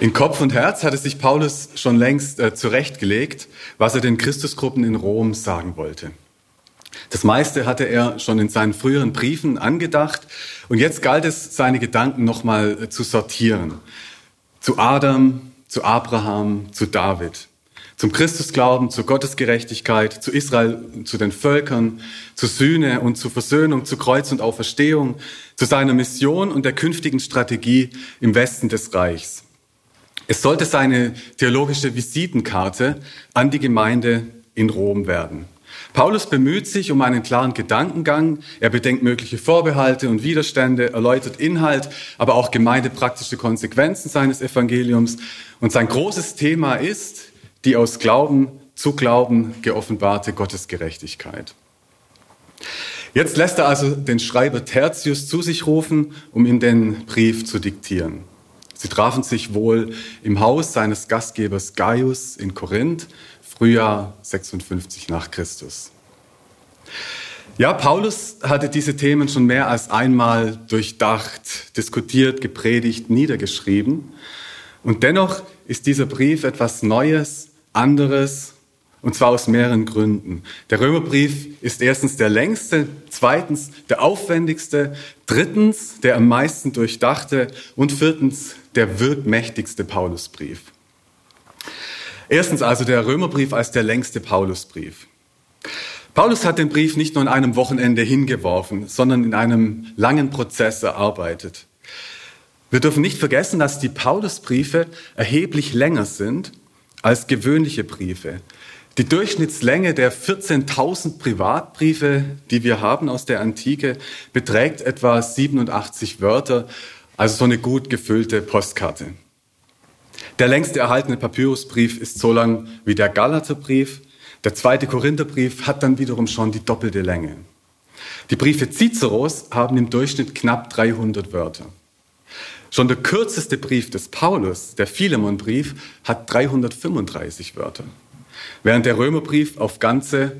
In Kopf und Herz hatte sich Paulus schon längst äh, zurechtgelegt, was er den Christusgruppen in Rom sagen wollte. Das meiste hatte er schon in seinen früheren Briefen angedacht und jetzt galt es, seine Gedanken nochmal äh, zu sortieren. Zu Adam, zu Abraham, zu David. Zum Christusglauben, zur Gottesgerechtigkeit, zu Israel, zu den Völkern, zur Sühne und zur Versöhnung, zu Kreuz und Auferstehung, zu seiner Mission und der künftigen Strategie im Westen des Reichs. Es sollte seine theologische Visitenkarte an die Gemeinde in Rom werden. Paulus bemüht sich um einen klaren Gedankengang, er bedenkt mögliche Vorbehalte und Widerstände, erläutert Inhalt, aber auch gemeindepraktische Konsequenzen seines Evangeliums. Und sein großes Thema ist die aus Glauben zu Glauben geoffenbarte Gottesgerechtigkeit. Jetzt lässt er also den Schreiber Tertius zu sich rufen, um ihm den Brief zu diktieren. Sie trafen sich wohl im Haus seines Gastgebers Gaius in Korinth, Frühjahr 56 nach Christus. Ja, Paulus hatte diese Themen schon mehr als einmal durchdacht, diskutiert, gepredigt, niedergeschrieben. Und dennoch ist dieser Brief etwas Neues, anderes, und zwar aus mehreren Gründen. Der Römerbrief ist erstens der längste, zweitens der aufwendigste, drittens der am meisten durchdachte und viertens der wirkmächtigste Paulusbrief. Erstens also der Römerbrief als der längste Paulusbrief. Paulus hat den Brief nicht nur in einem Wochenende hingeworfen, sondern in einem langen Prozess erarbeitet. Wir dürfen nicht vergessen, dass die Paulusbriefe erheblich länger sind als gewöhnliche Briefe. Die Durchschnittslänge der 14.000 Privatbriefe, die wir haben aus der Antike, beträgt etwa 87 Wörter, also so eine gut gefüllte Postkarte. Der längste erhaltene Papyrusbrief ist so lang wie der Galaterbrief. Der zweite Korintherbrief hat dann wiederum schon die doppelte Länge. Die Briefe Ciceros haben im Durchschnitt knapp 300 Wörter. Schon der kürzeste Brief des Paulus, der Philemonbrief, hat 335 Wörter während der Römerbrief auf ganze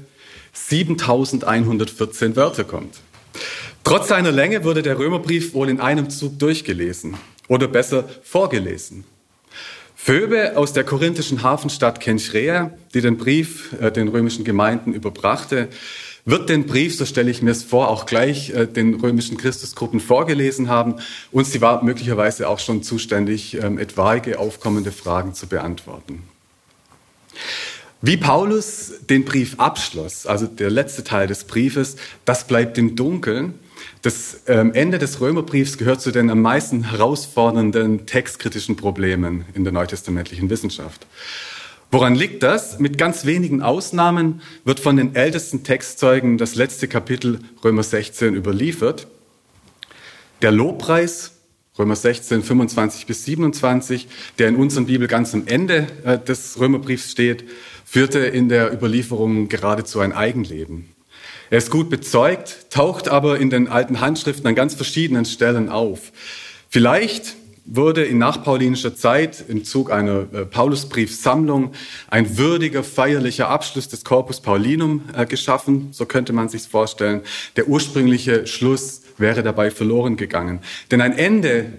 7114 Wörter kommt. Trotz seiner Länge wurde der Römerbrief wohl in einem Zug durchgelesen oder besser vorgelesen. Phoebe aus der korinthischen Hafenstadt Kenchrea, die den Brief äh, den römischen Gemeinden überbrachte, wird den Brief, so stelle ich mir es vor, auch gleich äh, den römischen Christusgruppen vorgelesen haben und sie war möglicherweise auch schon zuständig, ähm, etwaige aufkommende Fragen zu beantworten. Wie Paulus den Brief abschloss, also der letzte Teil des Briefes, das bleibt im Dunkeln. Das ähm, Ende des Römerbriefs gehört zu den am meisten herausfordernden textkritischen Problemen in der neutestamentlichen Wissenschaft. Woran liegt das? Mit ganz wenigen Ausnahmen wird von den ältesten Textzeugen das letzte Kapitel Römer 16 überliefert. Der Lobpreis Römer 16, 25 bis 27, der in unserer Bibel ganz am Ende äh, des Römerbriefs steht, führte in der Überlieferung geradezu ein Eigenleben. Er ist gut bezeugt, taucht aber in den alten Handschriften an ganz verschiedenen Stellen auf. Vielleicht wurde in nachpaulinischer Zeit im Zug einer äh, Paulusbriefsammlung ein würdiger feierlicher Abschluss des Corpus Paulinum äh, geschaffen, so könnte man sich vorstellen. Der ursprüngliche Schluss wäre dabei verloren gegangen. Denn ein Ende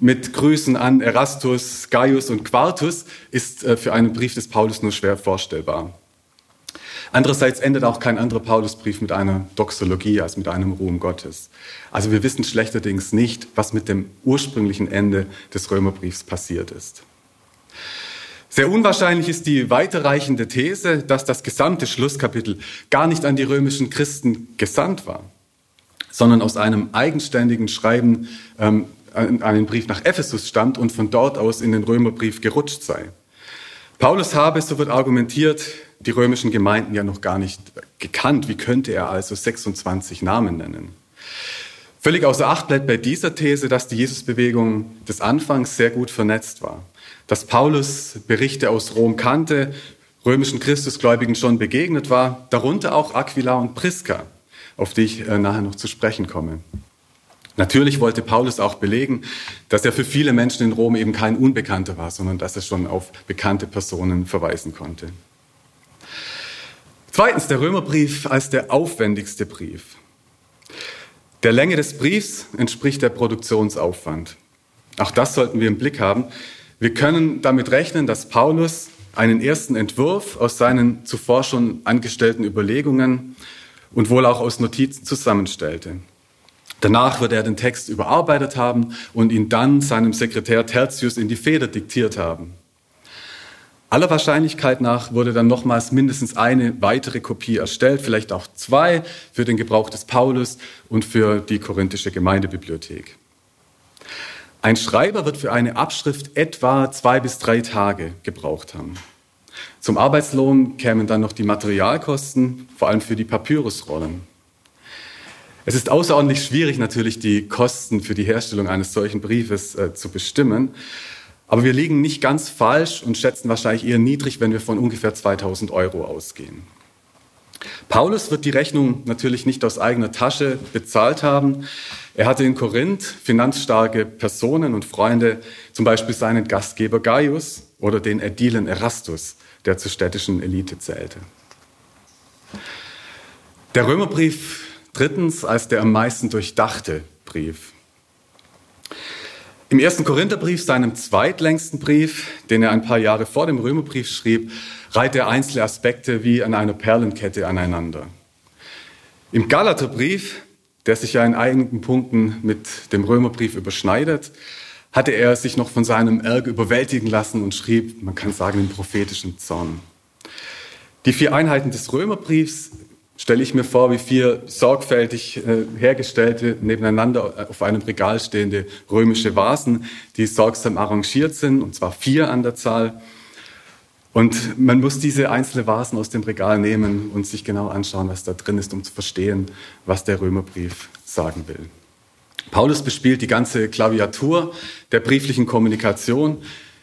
mit Grüßen an Erastus, Gaius und Quartus ist äh, für einen Brief des Paulus nur schwer vorstellbar. Andererseits endet auch kein anderer Paulusbrief mit einer Doxologie als mit einem Ruhm Gottes. Also wir wissen schlechterdings nicht, was mit dem ursprünglichen Ende des Römerbriefs passiert ist. Sehr unwahrscheinlich ist die weiterreichende These, dass das gesamte Schlusskapitel gar nicht an die römischen Christen gesandt war, sondern aus einem eigenständigen Schreiben ähm, einen Brief nach Ephesus stammt und von dort aus in den Römerbrief gerutscht sei. Paulus habe, so wird argumentiert, die römischen Gemeinden ja noch gar nicht gekannt. Wie könnte er also 26 Namen nennen? Völlig außer Acht bleibt bei dieser These, dass die Jesusbewegung des Anfangs sehr gut vernetzt war. Dass Paulus Berichte aus Rom kannte, römischen Christusgläubigen schon begegnet war, darunter auch Aquila und Priska, auf die ich äh, nachher noch zu sprechen komme. Natürlich wollte Paulus auch belegen, dass er für viele Menschen in Rom eben kein Unbekannter war, sondern dass er schon auf bekannte Personen verweisen konnte. Zweitens der Römerbrief als der aufwendigste Brief. Der Länge des Briefs entspricht der Produktionsaufwand. Auch das sollten wir im Blick haben, Wir können damit rechnen, dass Paulus einen ersten Entwurf aus seinen zuvor schon angestellten Überlegungen und wohl auch aus Notizen zusammenstellte. Danach wird er den Text überarbeitet haben und ihn dann seinem Sekretär Tertius in die Feder diktiert haben. Aller Wahrscheinlichkeit nach wurde dann nochmals mindestens eine weitere Kopie erstellt, vielleicht auch zwei für den Gebrauch des Paulus und für die korinthische Gemeindebibliothek. Ein Schreiber wird für eine Abschrift etwa zwei bis drei Tage gebraucht haben. Zum Arbeitslohn kämen dann noch die Materialkosten, vor allem für die Papyrusrollen. Es ist außerordentlich schwierig natürlich, die Kosten für die Herstellung eines solchen Briefes äh, zu bestimmen. Aber wir liegen nicht ganz falsch und schätzen wahrscheinlich eher niedrig, wenn wir von ungefähr 2000 Euro ausgehen. Paulus wird die Rechnung natürlich nicht aus eigener Tasche bezahlt haben. Er hatte in Korinth finanzstarke Personen und Freunde, zum Beispiel seinen Gastgeber Gaius oder den Ädilen Erastus, der zur städtischen Elite zählte. Der Römerbrief drittens als der am meisten durchdachte Brief. Im ersten Korintherbrief, seinem zweitlängsten Brief, den er ein paar Jahre vor dem Römerbrief schrieb, reiht er einzelne Aspekte wie an einer Perlenkette aneinander. Im Galaterbrief, der sich ja in einigen Punkten mit dem Römerbrief überschneidet, hatte er sich noch von seinem Ärger überwältigen lassen und schrieb, man kann sagen, den prophetischen Zorn. Die vier Einheiten des Römerbriefs stelle ich mir vor, wie vier sorgfältig äh, hergestellte, nebeneinander auf einem Regal stehende römische Vasen, die sorgsam arrangiert sind, und zwar vier an der Zahl. Und man muss diese einzelnen Vasen aus dem Regal nehmen und sich genau anschauen, was da drin ist, um zu verstehen, was der Römerbrief sagen will. Paulus bespielt die ganze Klaviatur der brieflichen Kommunikation.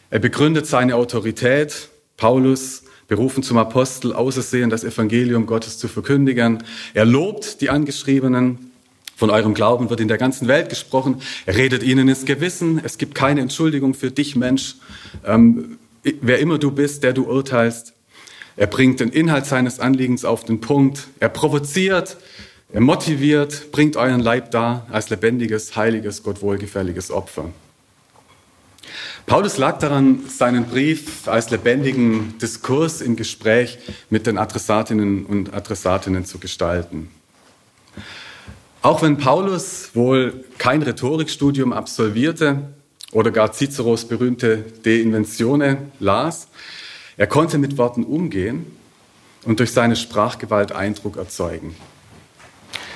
Er begründet seine Autorität. Paulus berufen zum Apostel, ausersehen, das Evangelium Gottes zu verkündigen. Er lobt die Angeschriebenen. Von eurem Glauben wird in der ganzen Welt gesprochen. Er redet ihnen ins Gewissen. Es gibt keine Entschuldigung für dich, Mensch. Ähm, wer immer du bist, der du urteilst. Er bringt den Inhalt seines Anliegens auf den Punkt. Er provoziert, er motiviert, bringt euren Leib dar als lebendiges, heiliges, Gott wohlgefälliges Opfer. Paulus lag daran, seinen Brief als lebendigen Diskurs im Gespräch mit den Adressatinnen und Adressatinnen zu gestalten. Auch wenn Paulus wohl kein Rhetorikstudium absolvierte oder gar Ciceros berühmte De Inventione las, er konnte mit Worten umgehen und durch seine Sprachgewalt Eindruck erzeugen.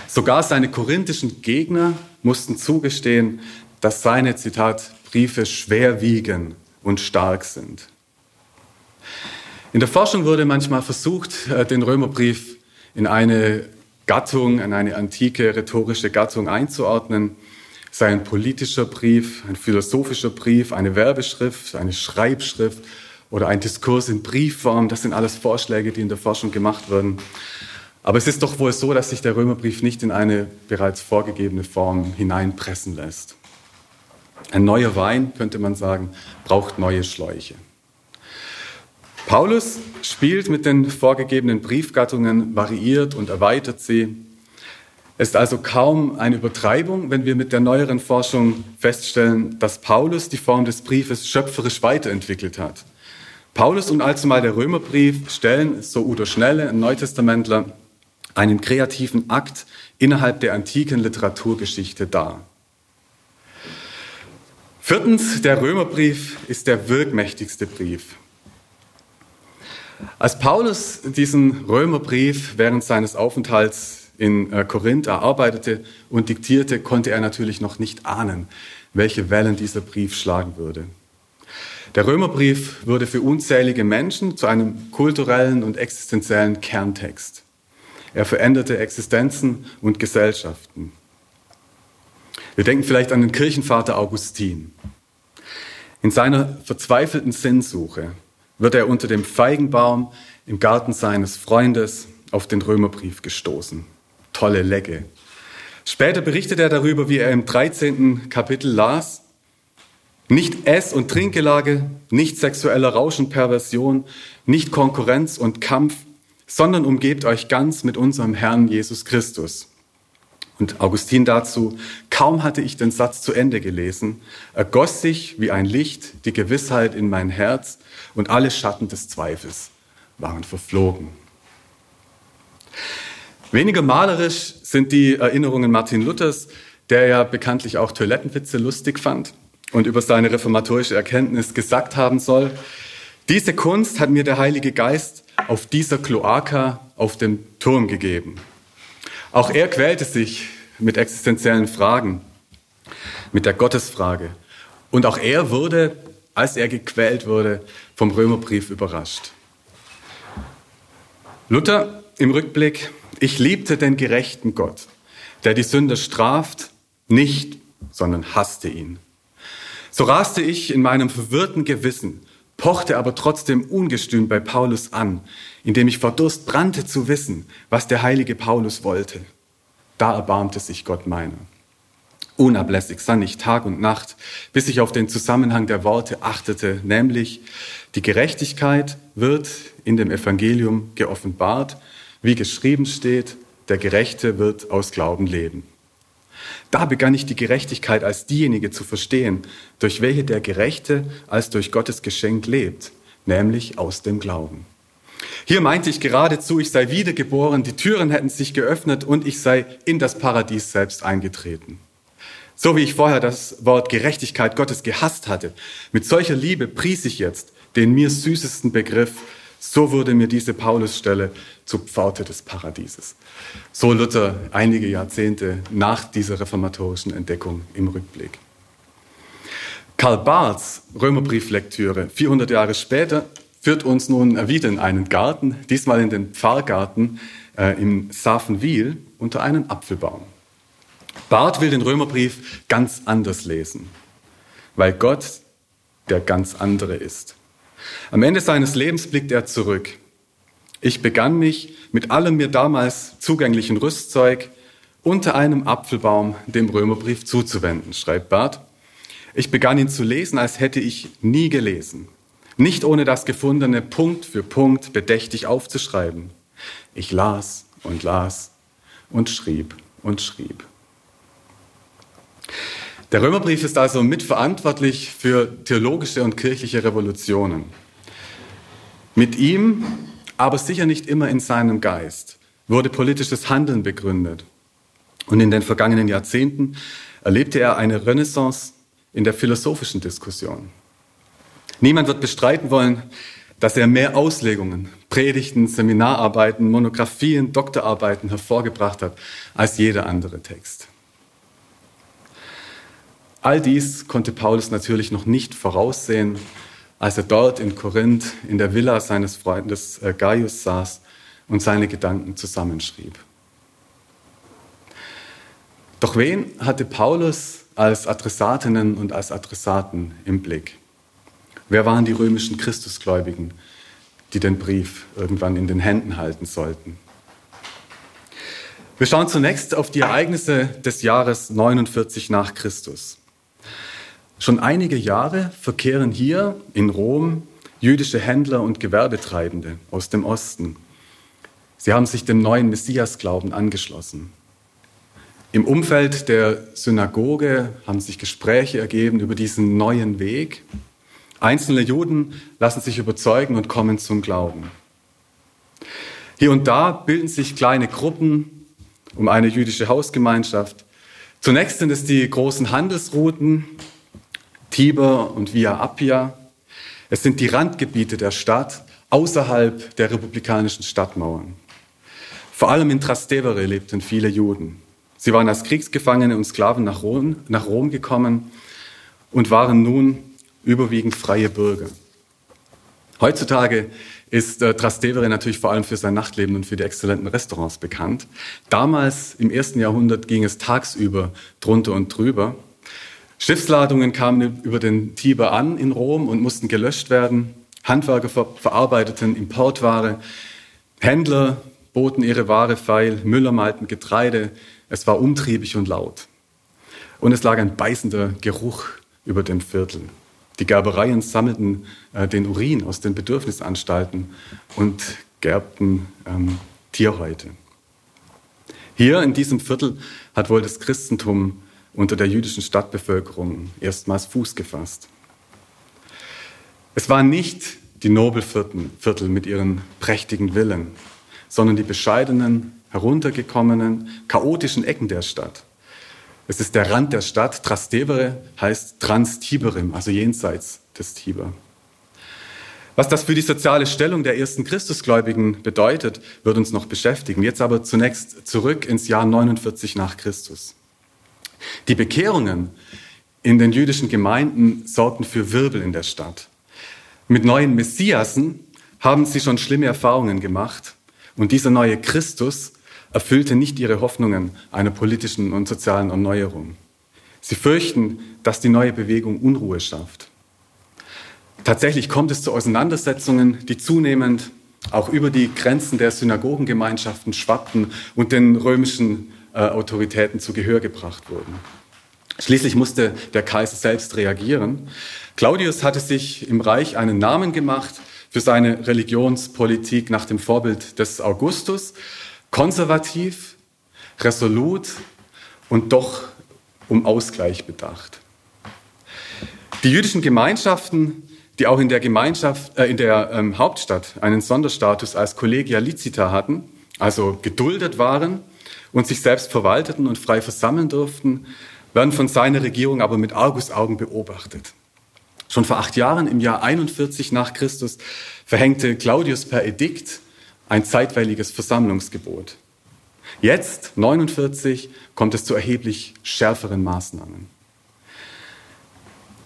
Sogar seine korinthischen Gegner mussten zugestehen, dass seine, Zitat, Briefe schwer wiegen und stark sind. In der Forschung wurde manchmal versucht, äh, den Römerbrief in eine Gattung, in eine antike rhetorische Gattung einzuordnen. Sei ein politischer Brief, ein philosophischer Brief, eine Werbeschrift, eine Schreibschrift oder ein Diskurs in Briefform. Das sind alles Vorschläge, die in der Forschung gemacht wurden. Aber es ist doch wohl so, dass sich der Römerbrief nicht in eine bereits vorgegebene Form hineinpressen lässt. Ein neuer Wein, könnte man sagen, braucht neue Schläuche. Paulus spielt mit den vorgegebenen Briefgattungen, variiert und erweitert sie. Es ist also kaum eine Übertreibung, wenn wir mit der neueren Forschung feststellen, dass Paulus die Form des Briefes schöpferisch weiterentwickelt hat. Paulus und allzumal der Römerbrief stellen, so Udo Schnelle, ein Neutestamentler, einen kreativen Akt innerhalb der antiken Literaturgeschichte dar. Viertens, der Römerbrief ist der wirkmächtigste Brief. Als Paulus diesen Römerbrief während seines Aufenthalts in äh, Korinth erarbeitete und diktierte, konnte er natürlich noch nicht ahnen, welche Wellen dieser Brief schlagen würde. Der Römerbrief wurde für unzählige Menschen zu einem kulturellen und existenziellen Kerntext. Er veränderte Existenzen und Gesellschaften. Wir denken vielleicht an den Kirchenvater Augustin. In seiner verzweifelten Sinnsuche wird er unter dem Feigenbaum im Garten seines Freundes auf den Römerbrief gestoßen. Tolle Lecke. Später berichtet er darüber, wie er im 13. Kapitel las, nicht Ess- und Trinkgelage, nicht sexueller Rausch und Perversion, nicht Konkurrenz und Kampf, sondern umgebt euch ganz mit unserem Herrn Jesus Christus Und Augustin dazu, kaum hatte ich den Satz zu Ende gelesen, ergoss sich wie ein Licht die Gewissheit in mein Herz und alle Schatten des Zweifels waren verflogen. Weniger malerisch sind die Erinnerungen Martin Luthers, der ja bekanntlich auch Toilettenwitze lustig fand und über seine reformatorische Erkenntnis gesagt haben soll, diese Kunst hat mir der Heilige Geist auf dieser Kloaka auf dem Turm gegeben. Auch er quälte sich mit existenziellen Fragen, mit der Gottesfrage. Und auch er wurde, als er gequält wurde, vom Römerbrief überrascht. Luther im Rückblick, ich liebte den gerechten Gott, der die Sünder straft, nicht, sondern hasste ihn. So raste ich in meinem verwirrten Gewissen, pochte aber trotzdem ungestüm bei Paulus an, indem ich vor Durst brannte zu wissen, was der heilige Paulus wollte. Da erbarmte sich Gott meiner. Unablässig sann ich Tag und Nacht, bis ich auf den Zusammenhang der Worte achtete, nämlich die Gerechtigkeit wird in dem Evangelium geoffenbart, wie geschrieben steht, der Gerechte wird aus Glauben leben. Da begann ich die Gerechtigkeit als diejenige zu verstehen, durch welche der Gerechte als durch Gottes Geschenk lebt, nämlich aus dem Glauben. Hier meinte ich geradezu, ich sei wiedergeboren, die Türen hätten sich geöffnet und ich sei in das Paradies selbst eingetreten. So wie ich vorher das Wort Gerechtigkeit Gottes gehasst hatte, mit solcher Liebe pries ich jetzt den mir süßesten Begriff, so wurde mir diese Paulusstelle zur Pforte des Paradieses. So Luther einige Jahrzehnte nach dieser reformatorischen Entdeckung im Rückblick. Karl Barths Römerbrieflektüre 400 Jahre später führt uns nun wieder in einen Garten, diesmal in den Pfarrgarten äh, im Safenwil unter einen Apfelbaum. Barth will den Römerbrief ganz anders lesen, weil Gott der ganz andere ist. Am Ende seines Lebens blickt er zurück. Ich begann mich mit allem mir damals zugänglichen Rüstzeug unter einem Apfelbaum dem Römerbrief zuzuwenden, schreibt Barth. Ich begann ihn zu lesen, als hätte ich nie gelesen. Nicht ohne das Gefundene Punkt für Punkt bedächtig aufzuschreiben. Ich las und las und schrieb und schrieb. Der Römerbrief ist also mitverantwortlich für theologische und kirchliche Revolutionen. Mit ihm, aber sicher nicht immer in seinem Geist, wurde politisches Handeln begründet. Und in den vergangenen Jahrzehnten erlebte er eine Renaissance in der philosophischen Diskussion. Niemand wird bestreiten wollen, dass er mehr Auslegungen, Predigten, Seminararbeiten, Monographien, Doktorarbeiten hervorgebracht hat als jeder andere Text. All dies konnte Paulus natürlich noch nicht voraussehen, als er dort in Korinth in der Villa seines Freundes äh, Gaius saß und seine Gedanken zusammenschrieb. Doch wen hatte Paulus als Adressatinnen und als Adressaten im Blick? Wer waren die römischen Christusgläubigen, die den Brief irgendwann in den Händen halten sollten? Wir schauen zunächst auf die Ereignisse des Jahres 49 nach Christus. Schon einige Jahre verkehren hier in Rom jüdische Händler und Gewerbetreibende aus dem Osten. Sie haben sich dem neuen Messiasglauben angeschlossen. Im Umfeld der Synagoge haben sich Gespräche ergeben über diesen neuen Weg. Einzelne Juden lassen sich überzeugen und kommen zum Glauben. Hier und da bilden sich kleine Gruppen um eine jüdische Hausgemeinschaft. Zunächst sind es die großen Handelsrouten, Tiber und Via Appia. Es sind die Randgebiete der Stadt außerhalb der republikanischen Stadtmauern. Vor allem in Trastevere lebten viele Juden. Sie waren als Kriegsgefangene und Sklaven nach Rom, nach Rom gekommen und waren nun überwiegend freie Bürger. Heutzutage ist äh, Trastevere natürlich vor allem für sein Nachtleben und für die exzellenten Restaurants bekannt. Damals, im ersten Jahrhundert, ging es tagsüber drunter und drüber. Schiffsladungen kamen über den Tiber an in Rom und mussten gelöscht werden. Handwerker ver verarbeiteten Importware. Händler boten ihre Ware feil. Müller malten Getreide. Es war umtriebig und laut. Und es lag ein beißender Geruch über dem Viertel. Die Gerbereien sammelten äh, den Urin aus den Bedürfnisanstalten und gerbten ähm, Tierhäute. Hier in diesem Viertel hat wohl das Christentum unter der jüdischen Stadtbevölkerung erstmals Fuß gefasst. Es waren nicht die Nobelviertel mit ihren prächtigen Villen, sondern die bescheidenen, heruntergekommenen, chaotischen Ecken der Stadt. Es ist der Rand der Stadt. Trastevere heißt Trans-Tiberim, also jenseits des Tiber. Was das für die soziale Stellung der ersten Christusgläubigen bedeutet, wird uns noch beschäftigen. Jetzt aber zunächst zurück ins Jahr 49 nach Christus. Die Bekehrungen in den jüdischen Gemeinden sorgten für Wirbel in der Stadt. Mit neuen Messiasen haben sie schon schlimme Erfahrungen gemacht und dieser neue Christus erfüllte nicht ihre Hoffnungen einer politischen und sozialen Erneuerung. Sie fürchten, dass die neue Bewegung Unruhe schafft. Tatsächlich kommt es zu Auseinandersetzungen, die zunehmend auch über die Grenzen der Synagogengemeinschaften schwappten und den römischen äh, Autoritäten zu Gehör gebracht wurden. Schließlich musste der Kaiser selbst reagieren. Claudius hatte sich im Reich einen Namen gemacht für seine Religionspolitik nach dem Vorbild des Augustus, konservativ, resolut und doch um Ausgleich bedacht. Die jüdischen Gemeinschaften, die auch in der Gemeinschaft, äh, in der ähm, Hauptstadt einen Sonderstatus als Collegia licita hatten, also geduldet waren und sich selbst verwalteten und frei versammeln durften, werden von seiner Regierung aber mit Argusaugen beobachtet. Schon vor acht Jahren, im Jahr 41 nach Christus, verhängte Claudius per Edikt ein zeitweiliges Versammlungsgebot. Jetzt, 49, kommt es zu erheblich schärferen Maßnahmen.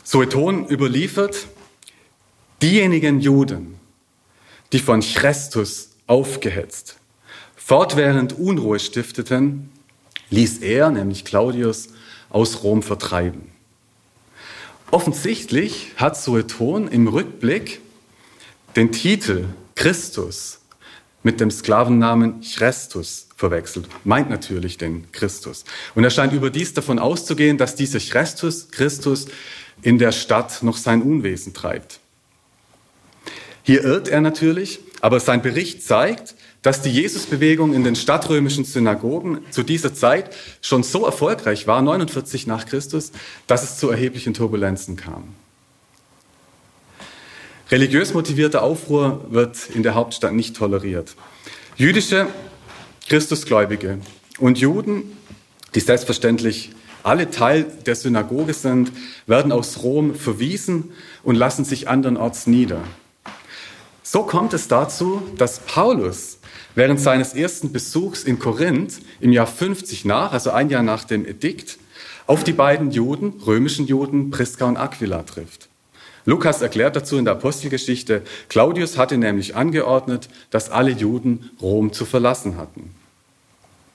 Sueton überliefert, diejenigen Juden, die von Chrestus aufgehetzt, fortwährend Unruhe stifteten, ließ er, nämlich Claudius, aus Rom vertreiben. Offensichtlich hat Sueton im Rückblick den Titel Christus mit dem Sklavennamen Chrestus verwechselt, meint natürlich den Christus. Und er scheint überdies davon auszugehen, dass dieser Chrestus, Christus, in der Stadt noch sein Unwesen treibt. Hier irrt er natürlich, aber sein Bericht zeigt, dass die Jesusbewegung in den stadtrömischen Synagogen zu dieser Zeit schon so erfolgreich war, 49 nach Christus, dass es zu erheblichen Turbulenzen kam. Religiös motivierter Aufruhr wird in der Hauptstadt nicht toleriert. Jüdische Christusgläubige und Juden, die selbstverständlich alle Teil der Synagoge sind, werden aus Rom verwiesen und lassen sich andernorts nieder. So kommt es dazu, dass Paulus während seines ersten Besuchs in Korinth im Jahr 50 nach, also ein Jahr nach dem Edikt, auf die beiden Juden, römischen Juden, Priska und Aquila trifft. Lukas erklärt dazu in der Apostelgeschichte, Claudius hatte nämlich angeordnet, dass alle Juden Rom zu verlassen hatten.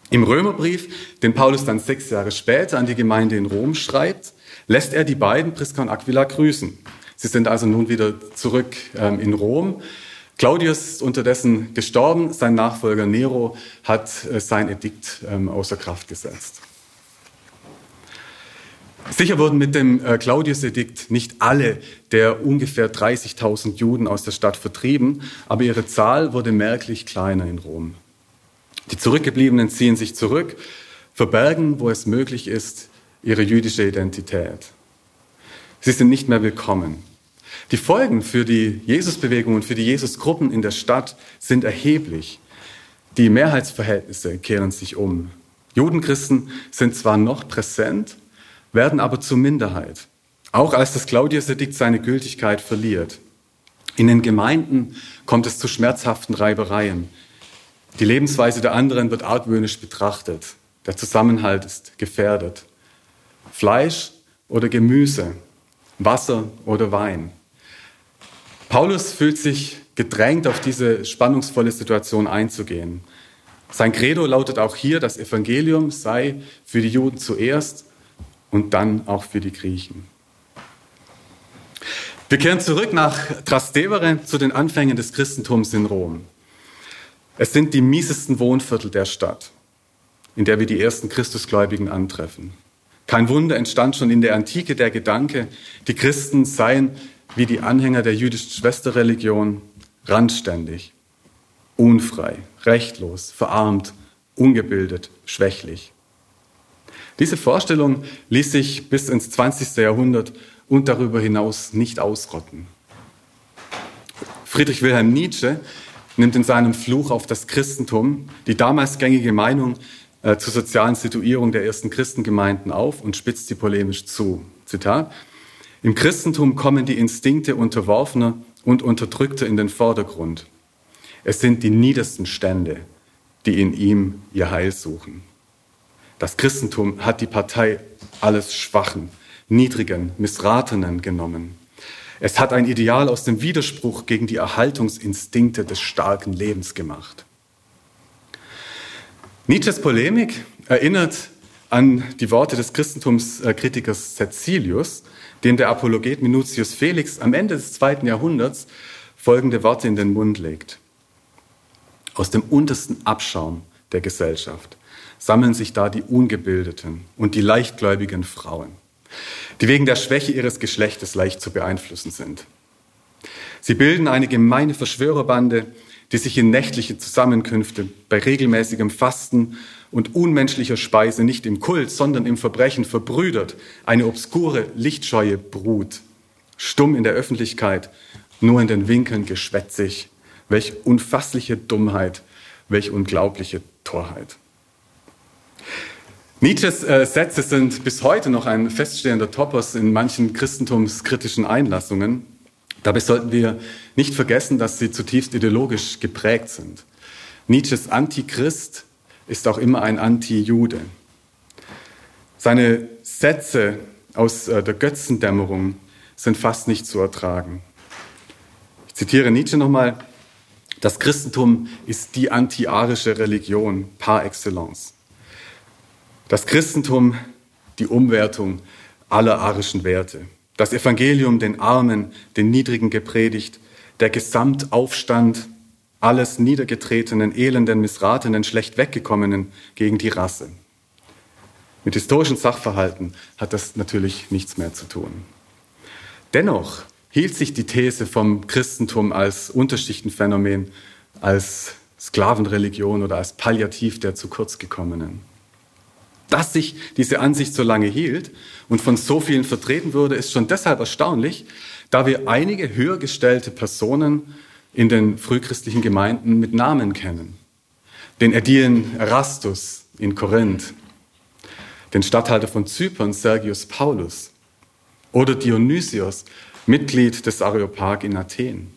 Im Römerbrief, den Paulus dann sechs Jahre später an die Gemeinde in Rom schreibt, lässt er die beiden, Priska und Aquila, grüßen. Sie sind also nun wieder zurück ähm, in Rom Claudius ist unterdessen gestorben, sein Nachfolger Nero hat äh, sein Edikt ähm, außer Kraft gesetzt. Sicher wurden mit dem äh, Claudius-Edikt nicht alle der ungefähr 30.000 Juden aus der Stadt vertrieben, aber ihre Zahl wurde merklich kleiner in Rom. Die Zurückgebliebenen ziehen sich zurück, verbergen, wo es möglich ist, ihre jüdische Identität. Sie sind nicht mehr willkommen. Die Folgen für die Jesusbewegung und für die Jesusgruppen in der Stadt sind erheblich. Die Mehrheitsverhältnisse kehren sich um. Judenchristen sind zwar noch präsent, werden aber zur Minderheit, auch als das Claudius-Edikt seine Gültigkeit verliert. In den Gemeinden kommt es zu schmerzhaften Reibereien. Die Lebensweise der anderen wird argwöhnisch betrachtet. Der Zusammenhalt ist gefährdet. Fleisch oder Gemüse, Wasser oder Wein. Paulus fühlt sich gedrängt, auf diese spannungsvolle Situation einzugehen. Sein Credo lautet auch hier, das Evangelium sei für die Juden zuerst und dann auch für die Griechen. Wir kehren zurück nach Trastevere zu den Anfängen des Christentums in Rom. Es sind die miesesten Wohnviertel der Stadt, in der wir die ersten Christusgläubigen antreffen. Kein Wunder entstand schon in der Antike der Gedanke, die Christen seien wie die Anhänger der jüdischen Schwesterreligion randständig, unfrei, rechtlos, verarmt ungebildet, schwächlich. Diese Vorstellung ließ sich bis ins 20. Jahrhundert und darüber hinaus nicht ausrotten. Friedrich Wilhelm Nietzsche nimmt in seinem Fluch auf das Christentum die damals gängige Meinung äh, zur sozialen Situierung der ersten Christengemeinden auf und spitzt sie polemisch zu. Zitat. Im Christentum kommen die Instinkte Unterworfener und Unterdrückter in den Vordergrund. Es sind die niedersten Stände, die in ihm ihr Heil suchen. Das Christentum hat die Partei alles Schwachen, Niedrigen, Missratenen genommen. Es hat ein Ideal aus dem Widerspruch gegen die Erhaltungsinstinkte des starken Lebens gemacht. Nietzsches Polemik erinnert an die Worte des Christentumskritikers Cecilius, dem der Apologet Minutius Felix am Ende des zweiten Jahrhunderts folgende Worte in den Mund legt. Aus dem untersten Abschaum der Gesellschaft sammeln sich da die ungebildeten und die leichtgläubigen Frauen, die wegen der Schwäche ihres Geschlechtes leicht zu beeinflussen sind. Sie bilden eine gemeine Verschwörerbande, die sich in nächtliche Zusammenkünfte bei regelmäßigem Fasten und unmenschlicher Speise nicht im Kult, sondern im Verbrechen verbrüdert, eine obskure, lichtscheue Brut, stumm in der Öffentlichkeit, nur in den Winkeln geschwätzig. Welch unfassliche Dummheit, welch unglaubliche Torheit. Nietzsches äh, Sätze sind bis heute noch ein feststehender Topos in manchen christentumskritischen Einlassungen. Dabei sollten wir nicht vergessen, dass sie zutiefst ideologisch geprägt sind. Nietzsches Antichrist ist auch immer ein Anti-Jude. Seine Sätze aus äh, der Götzendämmerung sind fast nicht zu ertragen. Ich zitiere Nietzsche nochmal. Das Christentum ist die antiarische Religion par excellence. Das Christentum die Umwertung aller arischen Werte. Das Evangelium den Armen, den Niedrigen gepredigt, der Gesamtaufstand alles niedergetretenen, elenden, missratenen, schlecht weggekommenen gegen die Rasse. Mit historischen Sachverhalten hat das natürlich nichts mehr zu tun. Dennoch hielt sich die These vom Christentum als Unterschichtenphänomen, als Sklavenreligion oder als Palliativ der zu kurz gekommenen. Dass sich diese Ansicht so lange hielt und von so vielen vertreten wurde, ist schon deshalb erstaunlich, da wir einige höher gestellte Personen in den frühchristlichen Gemeinden mit Namen kennen. Den Ädilen Erastus in Korinth, den Statthalter von Zypern Sergius Paulus oder Dionysios, Mitglied des Areopag in Athen.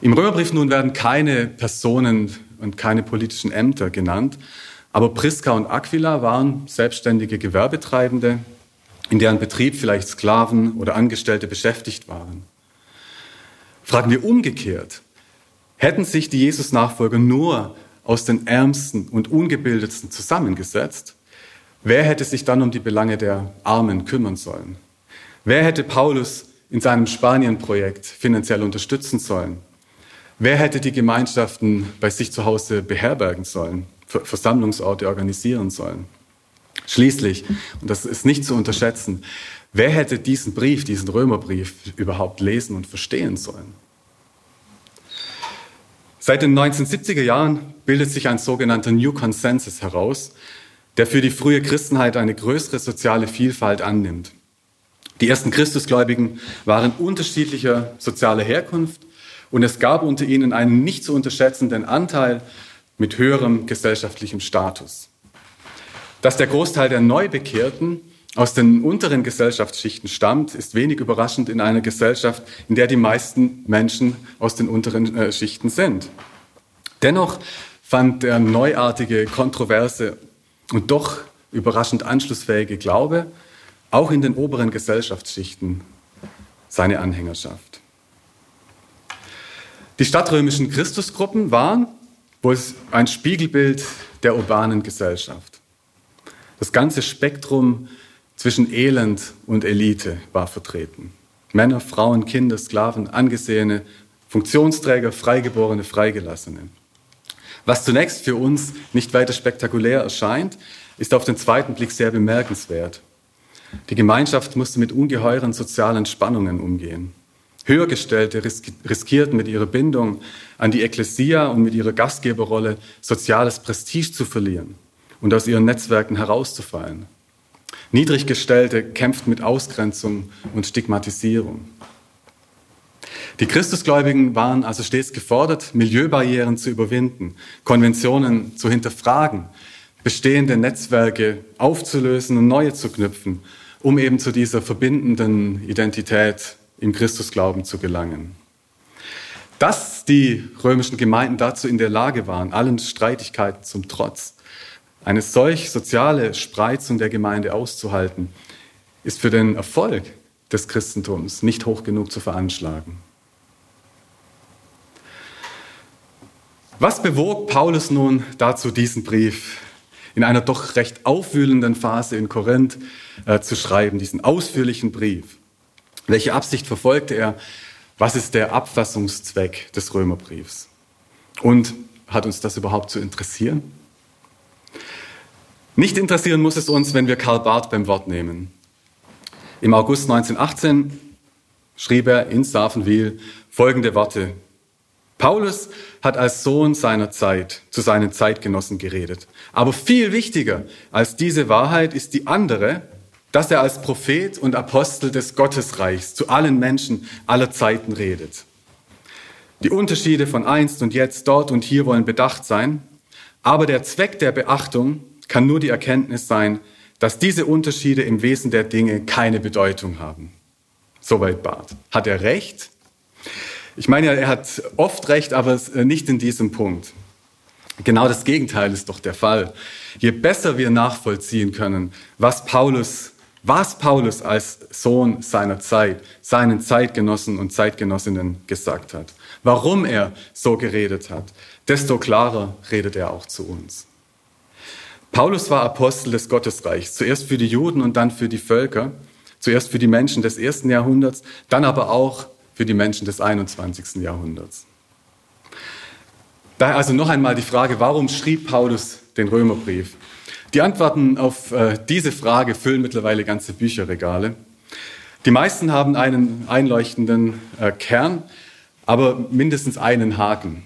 Im Römerbrief nun werden keine Personen und keine politischen Ämter genannt, aber Priska und Aquila waren selbstständige Gewerbetreibende, in deren Betrieb vielleicht Sklaven oder Angestellte beschäftigt waren. Fragen wir umgekehrt, hätten sich die Jesus-Nachfolger nur aus den Ärmsten und Ungebildetsten zusammengesetzt, wer hätte sich dann um die Belange der Armen kümmern sollen? Wer hätte Paulus in seinem Spanien-Projekt finanziell unterstützen sollen? Wer hätte die Gemeinschaften bei sich zu Hause beherbergen sollen, Versammlungsorte organisieren sollen? Schließlich, und das ist nicht zu unterschätzen, Wer hätte diesen Brief, diesen Römerbrief überhaupt lesen und verstehen sollen? Seit den 1970er Jahren bildet sich ein sogenannter New Consensus heraus, der für die frühe Christenheit eine größere soziale Vielfalt annimmt. Die ersten Christusgläubigen waren unterschiedlicher sozialer Herkunft und es gab unter ihnen einen nicht zu unterschätzenden Anteil mit höherem gesellschaftlichem Status. Dass der Großteil der Neubekehrten aus den unteren Gesellschaftsschichten stammt, ist wenig überraschend in einer Gesellschaft, in der die meisten Menschen aus den unteren äh, Schichten sind. Dennoch fand der neuartige, kontroverse und doch überraschend anschlussfähige Glaube auch in den oberen Gesellschaftsschichten seine Anhängerschaft. Die stadtrömischen Christusgruppen waren wohl ein Spiegelbild der urbanen Gesellschaft. Das ganze Spektrum zwischen Elend und Elite war vertreten. Männer, Frauen, Kinder, Sklaven, Angesehene, Funktionsträger, Freigeborene, Freigelassene. Was zunächst für uns nicht weiter spektakulär erscheint, ist auf den zweiten Blick sehr bemerkenswert. Die Gemeinschaft musste mit ungeheuren sozialen Spannungen umgehen. Höhergestellte riskierten mit ihrer Bindung an die Ekklesia und mit ihrer Gastgeberrolle soziales Prestige zu verlieren und aus ihren Netzwerken herauszufallen. Niedriggestellte kämpften mit Ausgrenzung und Stigmatisierung. Die Christusgläubigen waren also stets gefordert, Milieubarrieren zu überwinden, Konventionen zu hinterfragen, bestehende Netzwerke aufzulösen und neue zu knüpfen, um eben zu dieser verbindenden Identität im Christusglauben zu gelangen. Dass die römischen Gemeinden dazu in der Lage waren, allen Streitigkeiten zum Trotz, eine solch soziale Spreizung der Gemeinde auszuhalten, ist für den Erfolg des Christentums nicht hoch genug zu veranschlagen. Was bewog Paulus nun dazu, diesen Brief in einer doch recht aufwühlenden Phase in Korinth äh, zu schreiben, diesen ausführlichen Brief? Welche Absicht verfolgte er? Was ist der Abfassungszweck des Römerbriefs? Und hat uns das überhaupt zu interessieren? Nicht interessieren muss es uns, wenn wir Karl Barth beim Wort nehmen. Im August 1918 schrieb er in Savenwil folgende Worte. Paulus hat als Sohn seiner Zeit zu seinen Zeitgenossen geredet. Aber viel wichtiger als diese Wahrheit ist die andere, dass er als Prophet und Apostel des Gottesreichs zu allen Menschen aller Zeiten redet. Die Unterschiede von einst und jetzt, dort und hier wollen bedacht sein, aber der Zweck der Beachtung kann nur die Erkenntnis sein, dass diese Unterschiede im Wesen der Dinge keine Bedeutung haben. Soweit Barth. Hat er recht? Ich meine ja, er hat oft recht, aber nicht in diesem Punkt. Genau das Gegenteil ist doch der Fall. Je besser wir nachvollziehen können, was Paulus was Paulus als Sohn seiner Zeit, seinen Zeitgenossen und Zeitgenossinnen gesagt hat, warum er so geredet hat, desto klarer redet er auch zu uns. Paulus war Apostel des Gottesreichs, zuerst für die Juden und dann für die Völker, zuerst für die Menschen des ersten Jahrhunderts, dann aber auch für die Menschen des 21. Jahrhunderts. Daher also noch einmal die Frage, warum schrieb Paulus den Römerbrief? Die Antworten auf äh, diese Frage füllen mittlerweile ganze Bücherregale. Die meisten haben einen einleuchtenden äh, Kern, aber mindestens einen Haken.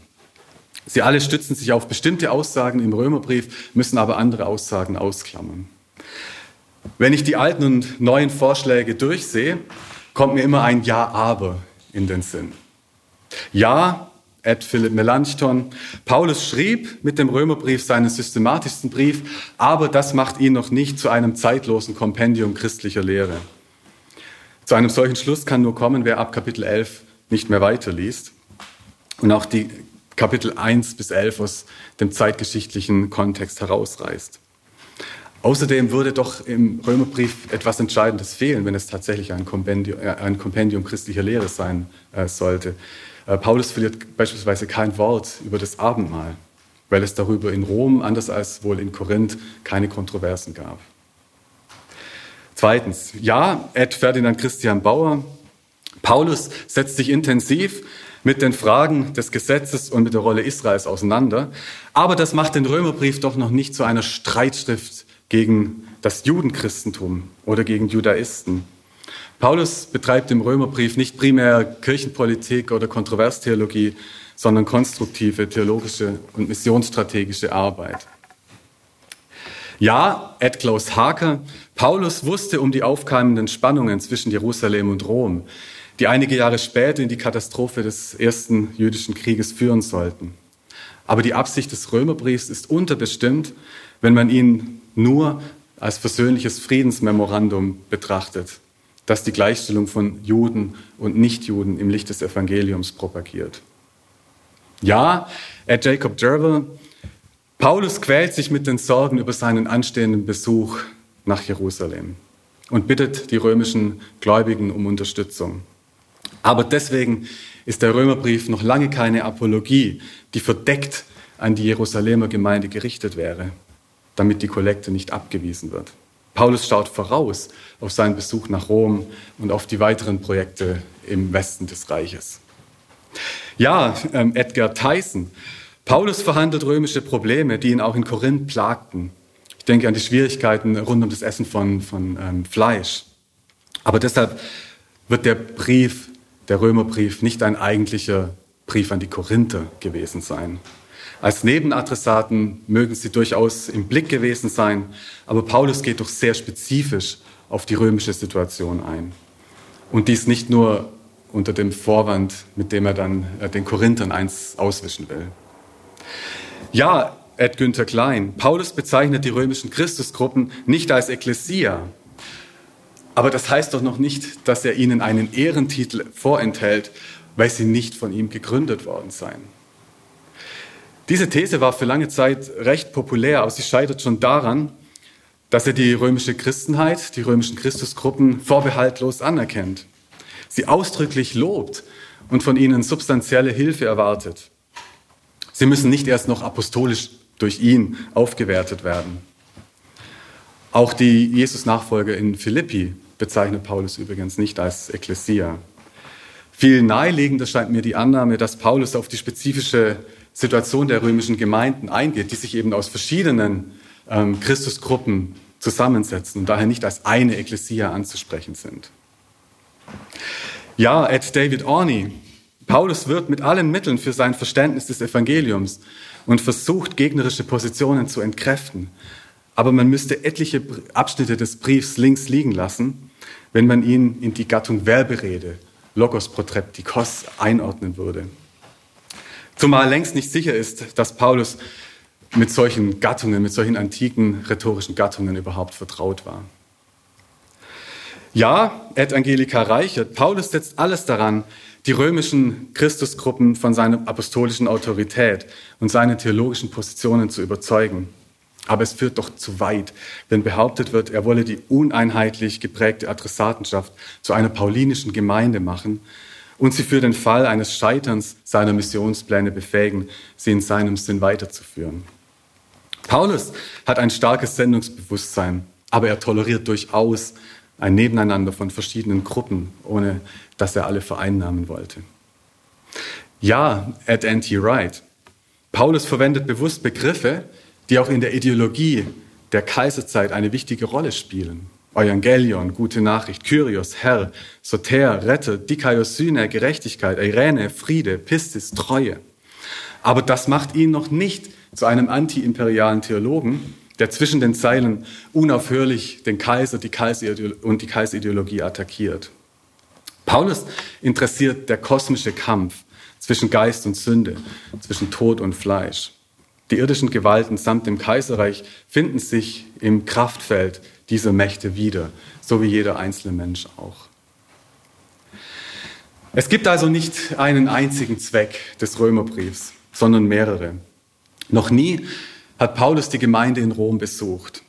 Sie alle stützen sich auf bestimmte Aussagen im Römerbrief, müssen aber andere Aussagen ausklammern. Wenn ich die alten und neuen Vorschläge durchsehe, kommt mir immer ein Ja, aber in den Sinn. Ja, Ed Philipp Melanchthon. Paulus schrieb mit dem Römerbrief seinen systematischsten Brief, aber das macht ihn noch nicht zu einem zeitlosen Kompendium christlicher Lehre. Zu einem solchen Schluss kann nur kommen, wer ab Kapitel 11 nicht mehr weiterliest und auch die Kapitel 1 bis 11 aus dem zeitgeschichtlichen Kontext herausreißt. Außerdem würde doch im Römerbrief etwas Entscheidendes fehlen, wenn es tatsächlich ein Kompendium, äh, ein Kompendium christlicher Lehre sein äh, sollte. Äh, Paulus verliert beispielsweise kein Wort über das Abendmahl, weil es darüber in Rom, anders als wohl in Korinth, keine Kontroversen gab. Zweitens, ja, Ed Ferdinand Christian Bauer, Paulus setzt sich intensiv mit den Fragen des Gesetzes und mit der Rolle Israels auseinander, aber das macht den Römerbrief doch noch nicht zu einer Streitschrift gegen das Judenchristentum oder gegen Judaisten. Paulus betreibt im Römerbrief nicht primär Kirchenpolitik oder Kontroverstheologie, sondern konstruktive theologische und missionsstrategische Arbeit. Ja, Ed Klaus Haker, Paulus wusste um die aufkeimenden Spannungen zwischen Jerusalem und Rom, die einige Jahre später in die Katastrophe des ersten jüdischen Krieges führen sollten. Aber die Absicht des Römerbriefs ist unterbestimmt, wenn man ihn nur als versöhnliches Friedensmemorandum betrachtet das die Gleichstellung von Juden und Nichtjuden im Licht des Evangeliums propagiert. Ja, Ed Jacob Derwell, Paulus quält sich mit den Sorgen über seinen anstehenden Besuch nach Jerusalem und bittet die römischen Gläubigen um Unterstützung. Aber deswegen ist der Römerbrief noch lange keine Apologie, die verdeckt an die Jerusalemer Gemeinde gerichtet wäre, damit die Kollekte nicht abgewiesen wird. Paulus schaut voraus auf seinen Besuch nach Rom und auf die weiteren Projekte im Westen des Reiches. Ja, ähm, Edgar Tyson. Paulus verhandelt römische Probleme, die ihn auch in Korinth plagten. Ich denke an die Schwierigkeiten rund um das Essen von, von ähm, Fleisch. Aber deshalb wird der Brief der Römerbrief nicht ein eigentlicher Brief an die Korinther gewesen sein. Als Nebenadressaten mögen sie durchaus im Blick gewesen sein, aber Paulus geht doch sehr spezifisch auf die römische Situation ein. Und dies nicht nur unter dem Vorwand, mit dem er dann äh, den Korinthern eins auswischen will. Ja, Ed Günther Klein, Paulus bezeichnet die römischen Christusgruppen nicht als Ekklesia, aber das heißt doch noch nicht, dass er ihnen einen Ehrentitel vorenthält, weil sie nicht von ihm gegründet worden seien. Diese These war für lange Zeit recht populär, aber sie scheitert schon daran, dass er die römische Christenheit, die römischen Christusgruppen vorbehaltlos anerkennt, sie ausdrücklich lobt und von ihnen substanzielle Hilfe erwartet. Sie müssen nicht erst noch apostolisch durch ihn aufgewertet werden. Auch die Jesus-Nachfolger in Philippi bezeichnet Paulus übrigens nicht als Ekklesia. Viel naheliegender scheint mir die Annahme, dass Paulus auf die spezifische Situation der römischen Gemeinden eingeht, die sich eben aus verschiedenen ähm, Christusgruppen zusammensetzen und daher nicht als eine Ekklesia anzusprechen sind. Ja, at David Orney, Paulus wird mit allen Mitteln für sein Verständnis des Evangeliums und versucht, gegnerische Positionen zu entkräften. Aber man müsste etliche Abschnitte des Briefs links liegen lassen, wenn man ihn in die Gattung Werberede, Logos Protreptikos, einordnen würde. Zumal längst nicht sicher ist, dass Paulus mit solchen Gattungen, mit solchen antiken rhetorischen Gattungen überhaupt vertraut war. Ja, Ed Angelica Reichert, Paulus setzt alles daran, die römischen Christusgruppen von seiner apostolischen Autorität und seinen theologischen Positionen zu überzeugen. Aber es führt doch zu weit, wenn behauptet wird, er wolle die uneinheitlich geprägte Adressatenschaft zu einer paulinischen Gemeinde machen und sie für den Fall eines Scheiterns seiner Missionspläne befähigen, sie in seinem Sinn weiterzuführen. Paulus hat ein starkes Sendungsbewusstsein, aber er toleriert durchaus ein Nebeneinander von verschiedenen Gruppen, ohne dass er alle vereinnahmen wollte. Ja, at N.T. Wright. Paulus verwendet bewusst Begriffe, die auch in der Ideologie der Kaiserzeit eine wichtige Rolle spielen. Evangelion, gute Nachricht, Kyrios, Herr, Soter, Retter, Dikaiosyne, Gerechtigkeit, Irene, Friede, Pistis, Treue. Aber das macht ihn noch nicht zu einem antiimperialen Theologen, der zwischen den Zeilen unaufhörlich den Kaiser, die und die Kaiserideologie attackiert. Paulus interessiert der kosmische Kampf zwischen Geist und Sünde, zwischen Tod und Fleisch. Die irdischen Gewalten samt dem Kaiserreich finden sich im Kraftfeld dieser Mächte wieder, so wie jeder einzelne Mensch auch. Es gibt also nicht einen einzigen Zweck des Römerbriefs, sondern mehrere. Noch nie hat Paulus die Gemeinde in Rom besucht.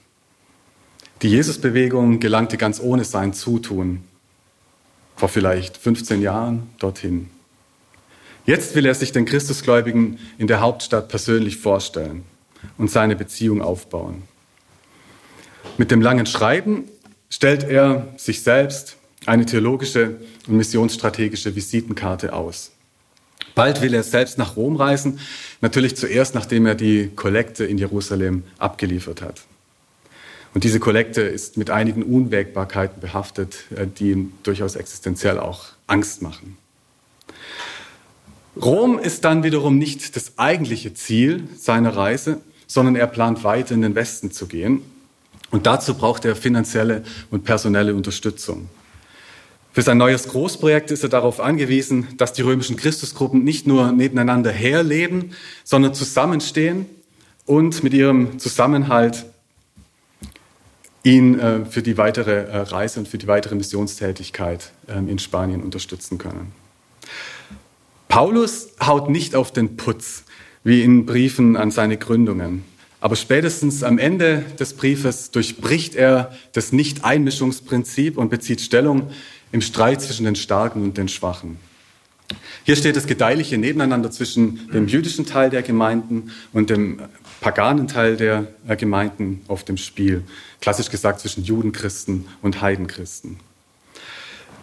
Die Jesusbewegung gelangte ganz ohne sein Zutun vor vielleicht 15 Jahren dorthin. Jetzt will er sich den Christusgläubigen in der Hauptstadt persönlich vorstellen und seine Beziehung aufbauen. Mit dem langen Schreiben stellt er sich selbst eine theologische und missionsstrategische Visitenkarte aus. Bald will er selbst nach Rom reisen, natürlich zuerst, nachdem er die Kollekte in Jerusalem abgeliefert hat. Und diese Kollekte ist mit einigen Unwägbarkeiten behaftet, äh, die ihm durchaus existenziell auch Angst machen. Rom ist dann wiederum nicht das eigentliche Ziel seiner Reise, sondern er plant weiter in den Westen zu gehen. Und dazu braucht er finanzielle und personelle Unterstützung. Für sein neues Großprojekt ist er darauf angewiesen, dass die römischen Christusgruppen nicht nur nebeneinander herleben, sondern zusammenstehen und mit ihrem Zusammenhalt ihn äh, für die weitere äh, Reise und für die weitere Missionstätigkeit äh, in Spanien unterstützen können. Paulus haut nicht auf den Putz, wie in Briefen an seine Gründungen. Aber spätestens am Ende des Briefes durchbricht er das Nicht-Einmischungsprinzip und bezieht Stellung im Streit zwischen den Starken und den Schwachen. Hier steht das gedeihliche Nebeneinander zwischen dem jüdischen Teil der Gemeinden und dem paganen Teil der Gemeinden auf dem Spiel. Klassisch gesagt zwischen Judenchristen und Heidenchristen.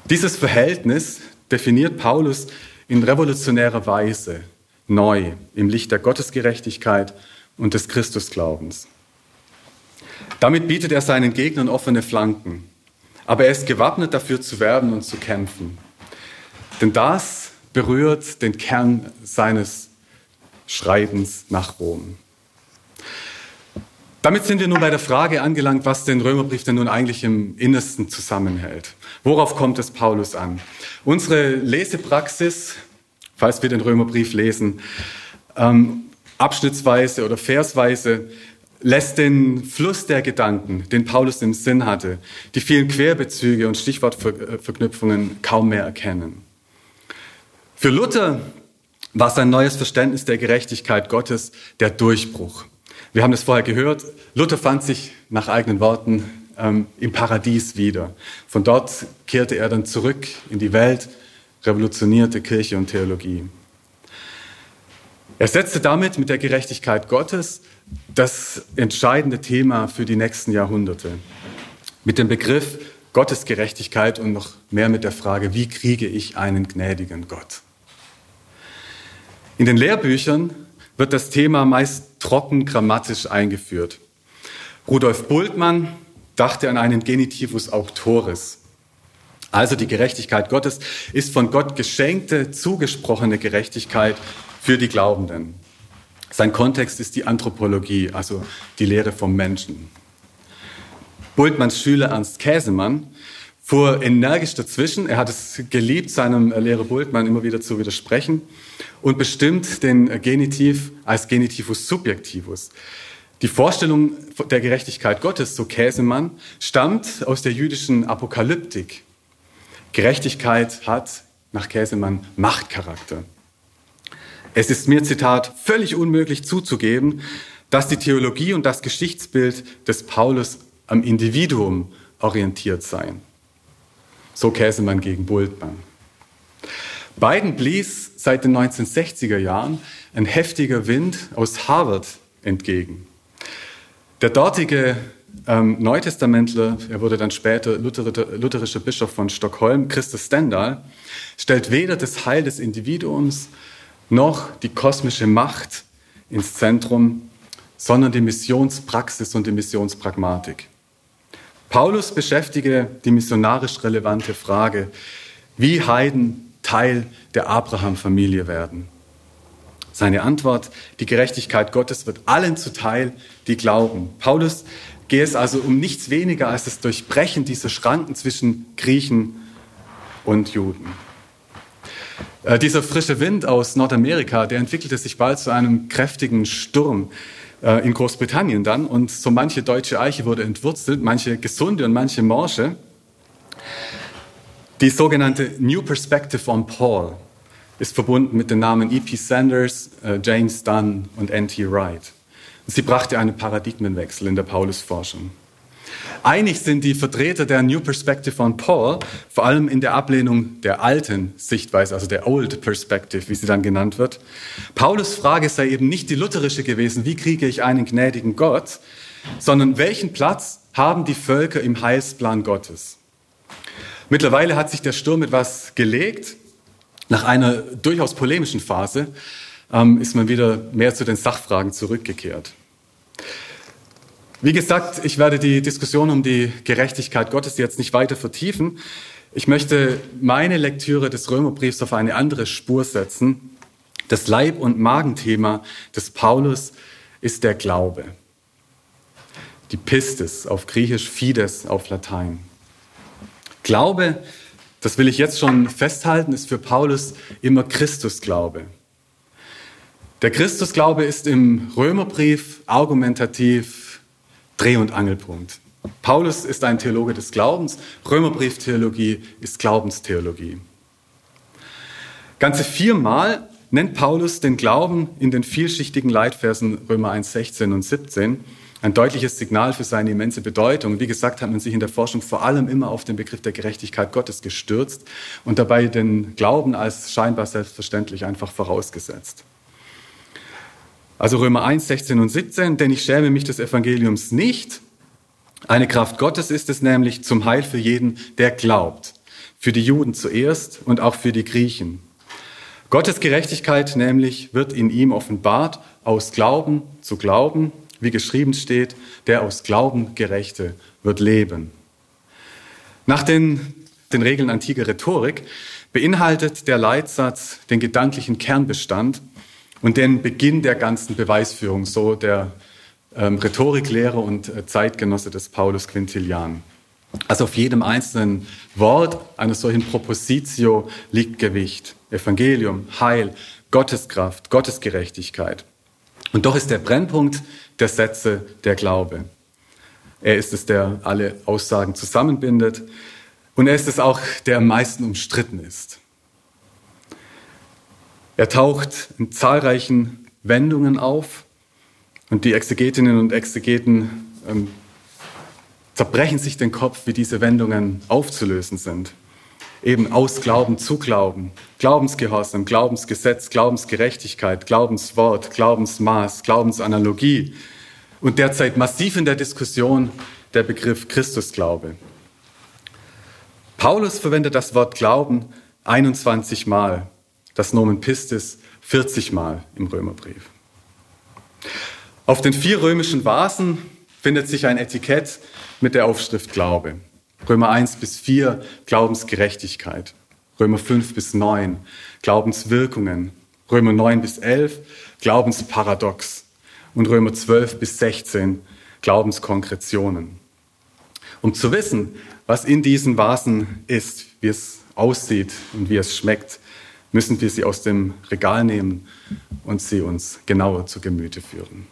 Dieses Verhältnis definiert Paulus in revolutionärer Weise neu im Licht der Gottesgerechtigkeit und des Christusglaubens. Damit bietet er seinen Gegnern offene Flanken, aber er ist gewappnet dafür zu werben und zu kämpfen. Denn das berührt den Kern seines Schreibens nach Rom. Damit sind wir nun bei der Frage angelangt, was den Römerbrief denn nun eigentlich im Innersten zusammenhält. Worauf kommt es Paulus an? Unsere Lesepraxis, falls wir den Römerbrief lesen, ähm, abschnittsweise oder versweise, lässt den Fluss der Gedanken, den Paulus im Sinn hatte, die vielen Querbezüge und Stichwortverknüpfungen kaum mehr erkennen. Für Luther war sein neues Verständnis der Gerechtigkeit Gottes der Durchbruch. Wir haben es vorher gehört, Luther fand sich nach eigenen Worten ähm, im Paradies wieder. Von dort kehrte er dann zurück in die Welt, revolutionierte Kirche und Theologie. Er setzte damit mit der Gerechtigkeit Gottes das entscheidende Thema für die nächsten Jahrhunderte. Mit dem Begriff Gottes Gerechtigkeit und noch mehr mit der Frage, wie kriege ich einen gnädigen Gott? In den Lehrbüchern wird das Thema meist trocken grammatisch eingeführt. Rudolf Bultmann dachte an einen Genitivus auctoris. Also die Gerechtigkeit Gottes ist von Gott geschenkte, zugesprochene Gerechtigkeit für die Glaubenden. Sein Kontext ist die Anthropologie, also die Lehre vom Menschen. Bultmanns Schüler Ernst Käsemann fuhr energisch dazwischen. Er hat es geliebt, seinem Lehrer Bultmann immer wieder zu widersprechen und bestimmt den Genitiv als Genitivus subjectivus. Die Vorstellung der Gerechtigkeit Gottes, so Käsemann, stammt aus der jüdischen Apokalyptik. Gerechtigkeit hat nach Käsemann Machtcharakter. Es ist mir, Zitat, völlig unmöglich zuzugeben, dass die Theologie und das Geschichtsbild des Paulus am Individuum orientiert seien. So Käsemann gegen Bultmann. Beiden blies seit den 1960er Jahren ein heftiger Wind aus Harvard entgegen. Der dortige ähm, Neutestamentler, er wurde dann später lutherischer Bischof von Stockholm, Christus Stendhal, stellt weder das Heil des Individuums noch die kosmische Macht ins Zentrum, sondern die Missionspraxis und die Missionspragmatik. Paulus beschäftige die missionarisch relevante Frage, wie Heiden Teil der Abraham-Familie werden. Seine Antwort, die Gerechtigkeit Gottes wird allen zuteil, die glauben. Paulus gehe es also um nichts weniger als das Durchbrechen dieser Schranken zwischen Griechen und Juden. Äh, dieser frische Wind aus Nordamerika, der entwickelte sich bald zu einem kräftigen Sturm äh, in Großbritannien dann und so manche deutsche Eiche wurde entwurzelt, manche gesunde und manche morsche. Die sogenannte New Perspective on Paul ist verbunden mit den Namen E.P. Sanders, äh, James Dunn und N.T. Wright. Sie brachte einen Paradigmenwechsel in der Paulusforschung. Einig sind die Vertreter der New Perspective on Paul, vor allem in der Ablehnung der alten Sichtweise, also der Old Perspective, wie sie dann genannt wird. Paulus Frage sei eben nicht die lutherische gewesen, wie kriege ich einen gnädigen Gott, sondern welchen Platz haben die Völker im Heilsplan Gottes? Mittlerweile hat sich der Sturm etwas gelegt. Nach einer durchaus polemischen Phase ähm, ist man wieder mehr zu den Sachfragen zurückgekehrt. Wie gesagt, ich werde die Diskussion um die Gerechtigkeit Gottes jetzt nicht weiter vertiefen. Ich möchte meine Lektüre des Römerbriefs auf eine andere Spur setzen. Das Leib- und Magenthema des Paulus ist der Glaube. Die Pistis auf Griechisch, Fides auf Latein. Glaube, das will ich jetzt schon festhalten, ist für Paulus immer Christusglaube. Der Christusglaube ist im Römerbrief argumentativ Dreh- und Angelpunkt. Paulus ist ein Theologe des Glaubens, Römerbrieftheologie ist Glaubenstheologie. Ganze viermal nennt Paulus den Glauben in den vielschichtigen Leitversen Römer 1, 16 und 17. Ein deutliches Signal für seine immense Bedeutung. Wie gesagt, hat man sich in der Forschung vor allem immer auf den Begriff der Gerechtigkeit Gottes gestürzt und dabei den Glauben als scheinbar selbstverständlich einfach vorausgesetzt. Also Römer 1, 16 und 17, denn ich schäme mich des Evangeliums nicht. Eine Kraft Gottes ist es nämlich zum Heil für jeden, der glaubt. Für die Juden zuerst und auch für die Griechen. Gottes Gerechtigkeit nämlich wird in ihm offenbart, aus Glauben zu Glauben, wie geschrieben steht, der aus Glauben Gerechte wird leben. Nach den den Regeln antiker Rhetorik, beinhaltet der Leitsatz den gedanklichen Kernbestand und den Beginn der ganzen Beweisführung, so der ähm, Rhetoriklehrer und äh, Zeitgenosse des Paulus Quintilian. Also auf jedem einzelnen Wort einer solchen Propositio liegt Gewicht. Evangelium, Heil, Gotteskraft, Gottesgerechtigkeit. Und doch ist der Brennpunkt der Sätze der Glaube. Er ist es, der alle Aussagen zusammenbindet. Und er ist es auch, der am meisten umstritten ist. Er taucht in zahlreichen Wendungen auf und die Exegetinnen und Exegeten ähm, zerbrechen sich den Kopf, wie diese Wendungen aufzulösen sind. Eben aus Glauben zu Glauben, Glaubensgehorsam, Glaubensgesetz, Glaubensgerechtigkeit, Glaubenswort, Glaubensmaß, Glaubensanalogie und derzeit massiv in der Diskussion der Begriff Christusglaube. Paulus verwendet das Wort Glauben 21 Mal, das Nomen Pistis 40 Mal im Römerbrief. Auf den vier römischen Vasen findet sich ein Etikett mit der Aufschrift Glaube. Römer 1 bis 4 Glaubensgerechtigkeit. Römer 5 bis 9 Glaubenswirkungen. Römer 9 bis 11 Glaubensparadox. Und Römer 12 bis 16 Glaubenskonkretionen. Um zu wissen, was in diesen Vasen ist, wie es aussieht und wie es schmeckt, müssen wir sie aus dem Regal nehmen und sie uns genauer zu Gemüte führen.